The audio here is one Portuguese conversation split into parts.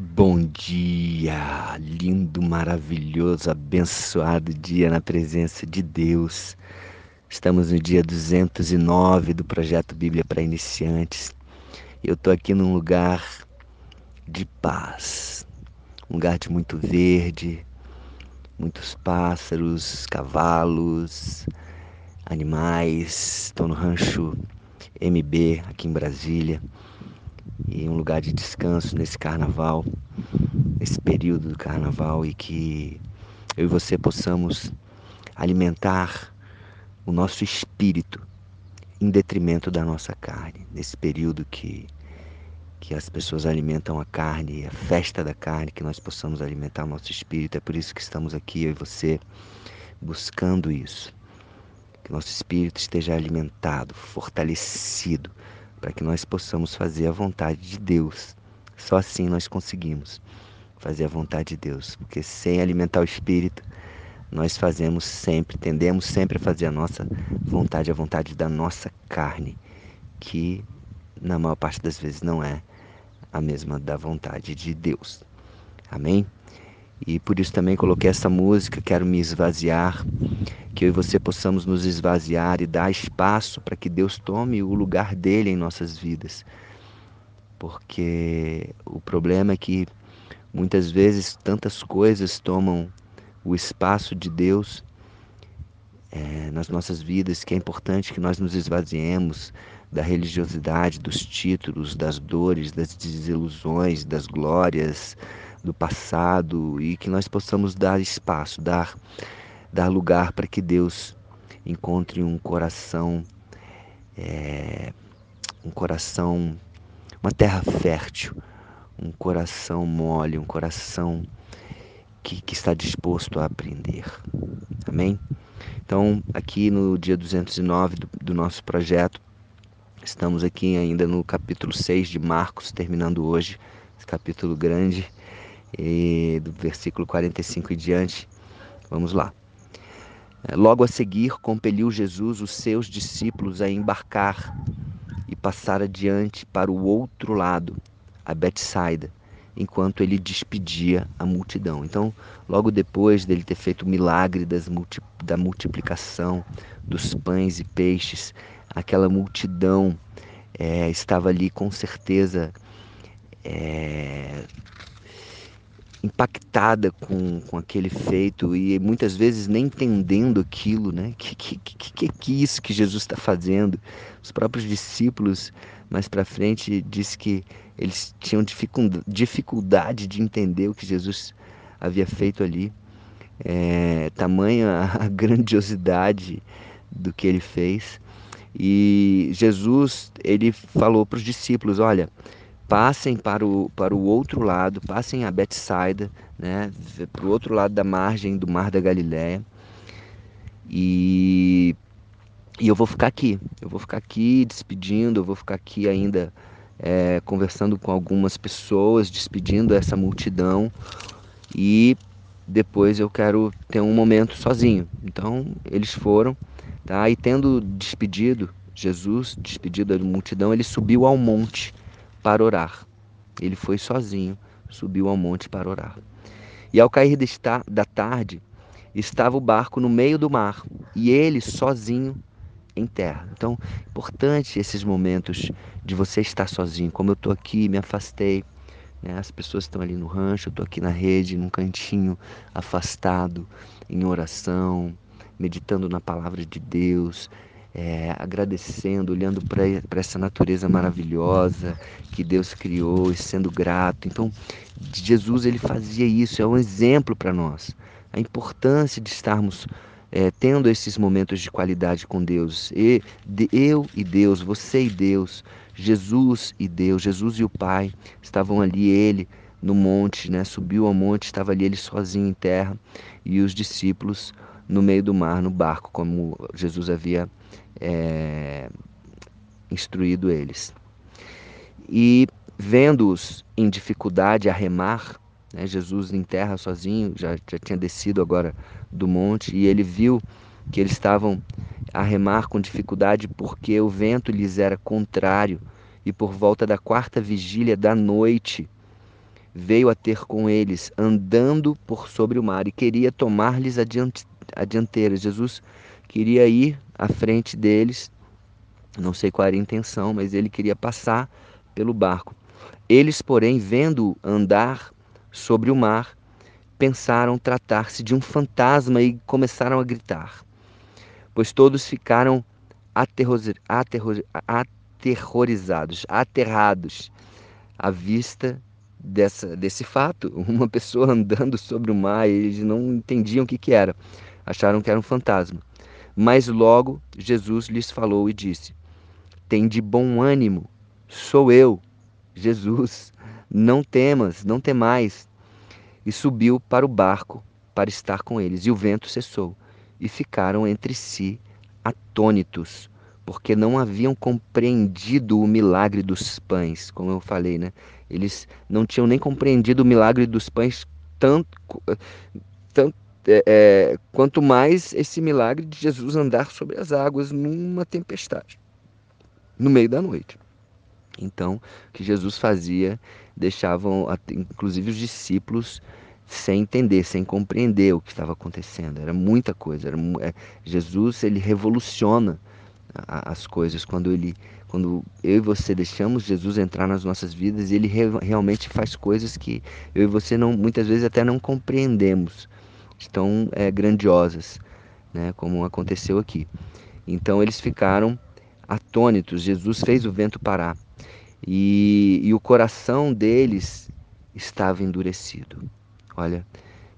Bom dia, lindo, maravilhoso, abençoado dia na presença de Deus. Estamos no dia 209 do projeto Bíblia para Iniciantes. Eu estou aqui num lugar de paz, um lugar de muito verde, muitos pássaros, cavalos, animais. Estou no rancho MB aqui em Brasília e um lugar de descanso nesse carnaval, nesse período do carnaval e que eu e você possamos alimentar o nosso espírito em detrimento da nossa carne, nesse período que que as pessoas alimentam a carne, a festa da carne, que nós possamos alimentar o nosso espírito. É por isso que estamos aqui, eu e você, buscando isso. Que nosso espírito esteja alimentado, fortalecido, para que nós possamos fazer a vontade de Deus. Só assim nós conseguimos fazer a vontade de Deus, porque sem alimentar o espírito, nós fazemos sempre, tendemos sempre a fazer a nossa vontade, a vontade da nossa carne, que na maior parte das vezes não é a mesma da vontade de Deus. Amém? E por isso também coloquei essa música, quero me esvaziar, que eu e você possamos nos esvaziar e dar espaço para que Deus tome o lugar dele em nossas vidas. Porque o problema é que muitas vezes tantas coisas tomam o espaço de Deus é, nas nossas vidas que é importante que nós nos esvaziemos da religiosidade, dos títulos, das dores, das desilusões, das glórias do passado e que nós possamos dar espaço, dar, dar lugar para que Deus encontre um coração, é, um coração, uma terra fértil, um coração mole, um coração que, que está disposto a aprender. Amém? Então, aqui no dia 209 do, do nosso projeto, estamos aqui ainda no capítulo 6 de Marcos, terminando hoje, esse capítulo grande, e do versículo 45 e diante. Vamos lá. É, logo a seguir, compeliu Jesus os seus discípulos a embarcar e passar adiante para o outro lado, a Betsaida, enquanto ele despedia a multidão. Então, logo depois dele ter feito o milagre multi, da multiplicação dos pães e peixes, aquela multidão é, estava ali com certeza é, impactada com, com aquele feito e muitas vezes nem entendendo aquilo, né? Que que, que, que é isso que Jesus está fazendo? Os próprios discípulos mais para frente diz que eles tinham dificuldade de entender o que Jesus havia feito ali. É, tamanha a grandiosidade do que ele fez. E Jesus, ele falou para os discípulos, olha, passem para o, para o outro lado, passem a Betsaida, né, para o outro lado da margem do Mar da Galiléia. E, e eu vou ficar aqui, eu vou ficar aqui despedindo, eu vou ficar aqui ainda é, conversando com algumas pessoas, despedindo essa multidão e depois eu quero ter um momento sozinho. Então eles foram, tá? E tendo despedido Jesus, despedido da multidão, ele subiu ao monte para orar. Ele foi sozinho, subiu ao monte para orar. E ao cair da tarde, estava o barco no meio do mar e ele sozinho em terra. Então, importante esses momentos de você estar sozinho. Como eu estou aqui, me afastei, né? as pessoas estão ali no rancho, eu estou aqui na rede, num cantinho, afastado, em oração, meditando na palavra de Deus, é, agradecendo, olhando para essa natureza maravilhosa que Deus criou e sendo grato. Então, Jesus ele fazia isso, é um exemplo para nós. A importância de estarmos é, tendo esses momentos de qualidade com Deus. E, de, eu e Deus, você e Deus, Jesus e Deus, Jesus e o Pai estavam ali, ele no monte, né? subiu ao monte, estava ali ele sozinho em terra e os discípulos no meio do mar, no barco, como Jesus havia é, instruído eles. E vendo-os em dificuldade a remar, né, Jesus em terra sozinho, já, já tinha descido agora do monte, e ele viu que eles estavam a remar com dificuldade porque o vento lhes era contrário, e por volta da quarta vigília da noite veio a ter com eles, andando por sobre o mar, e queria tomar-lhes a dianteira. Jesus queria ir à frente deles, não sei qual era a intenção, mas ele queria passar pelo barco. Eles, porém, vendo andar sobre o mar, pensaram tratar-se de um fantasma e começaram a gritar, pois todos ficaram aterrorizados, aterrados à vista dessa, desse fato. Uma pessoa andando sobre o mar, eles não entendiam o que, que era, acharam que era um fantasma. Mas logo Jesus lhes falou e disse: Tem de bom ânimo, sou eu, Jesus, não temas, não temais e subiu para o barco para estar com eles. E o vento cessou, e ficaram entre si atônitos, porque não haviam compreendido o milagre dos pães, como eu falei, né? Eles não tinham nem compreendido o milagre dos pães tanto, tanto é, é, quanto mais esse milagre de Jesus andar sobre as águas numa tempestade, no meio da noite. Então, o que Jesus fazia, deixavam inclusive os discípulos sem entender, sem compreender o que estava acontecendo. Era muita coisa. Era, é, Jesus ele revoluciona as coisas quando ele, quando eu e você deixamos Jesus entrar nas nossas vidas, ele re, realmente faz coisas que eu e você não, muitas vezes até não compreendemos, tão é, grandiosas, né? Como aconteceu aqui. Então eles ficaram atônitos. Jesus fez o vento parar e, e o coração deles estava endurecido. Olha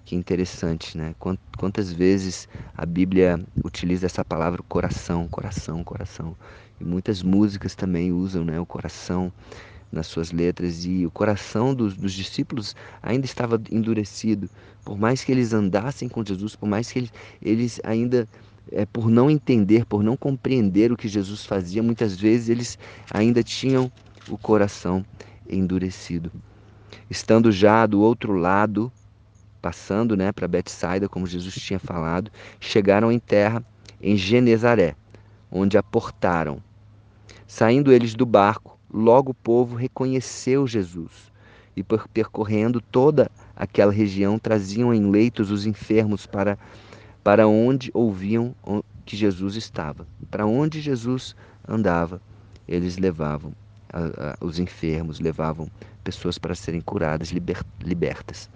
que interessante, né? Quantas vezes a Bíblia utiliza essa palavra coração, coração, coração. E muitas músicas também usam né, o coração nas suas letras. E o coração dos, dos discípulos ainda estava endurecido. Por mais que eles andassem com Jesus, por mais que eles, eles ainda é, por não entender, por não compreender o que Jesus fazia, muitas vezes eles ainda tinham o coração endurecido. Estando já do outro lado, passando né, para Betsaida, como Jesus tinha falado, chegaram em terra em Genezaré, onde aportaram. Saindo eles do barco, logo o povo reconheceu Jesus e percorrendo toda aquela região traziam em leitos os enfermos para para onde ouviam que Jesus estava. Para onde Jesus andava, eles levavam a, a, os enfermos, levavam pessoas para serem curadas, liber, libertas.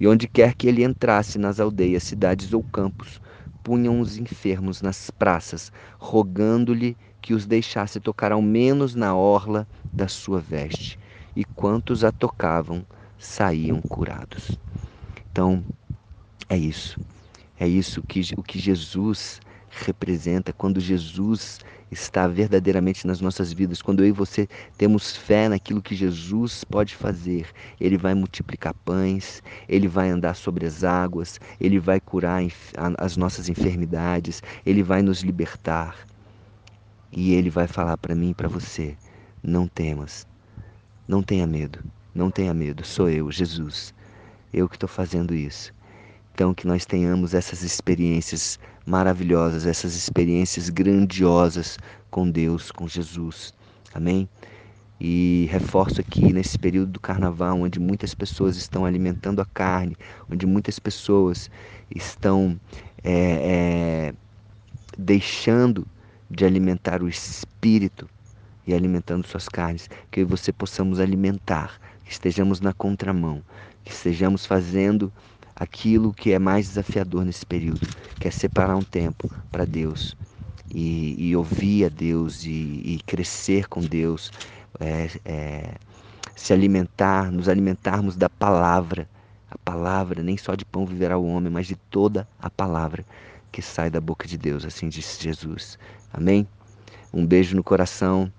E onde quer que ele entrasse nas aldeias, cidades ou campos, punham os enfermos nas praças, rogando-lhe que os deixasse tocar ao menos na orla da sua veste. E quantos a tocavam saíam curados. Então, é isso. É isso que o que Jesus representa quando Jesus está verdadeiramente nas nossas vidas, quando eu e você temos fé naquilo que Jesus pode fazer, Ele vai multiplicar pães, Ele vai andar sobre as águas, Ele vai curar as nossas enfermidades, Ele vai nos libertar. E Ele vai falar para mim e para você: não temas, não tenha medo, não tenha medo, sou eu, Jesus, eu que estou fazendo isso. Então, que nós tenhamos essas experiências maravilhosas, essas experiências grandiosas com Deus, com Jesus. Amém? E reforço aqui nesse período do carnaval, onde muitas pessoas estão alimentando a carne, onde muitas pessoas estão é, é, deixando de alimentar o espírito e alimentando suas carnes, que você possamos alimentar, que estejamos na contramão, que estejamos fazendo aquilo que é mais desafiador nesse período, que é separar um tempo para Deus e, e, ouvir a Deus e, e crescer com Deus, é, é, se alimentar, nos alimentarmos da palavra, a palavra, nem só de pão viverá o homem, mas de toda a palavra que sai da boca de Deus, assim disse Jesus. Amém? Um beijo no coração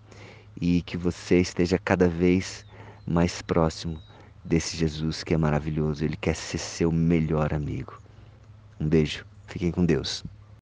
e que você esteja cada vez mais próximo desse Jesus que é maravilhoso. Ele quer ser seu melhor amigo. Um beijo. Fiquem com Deus.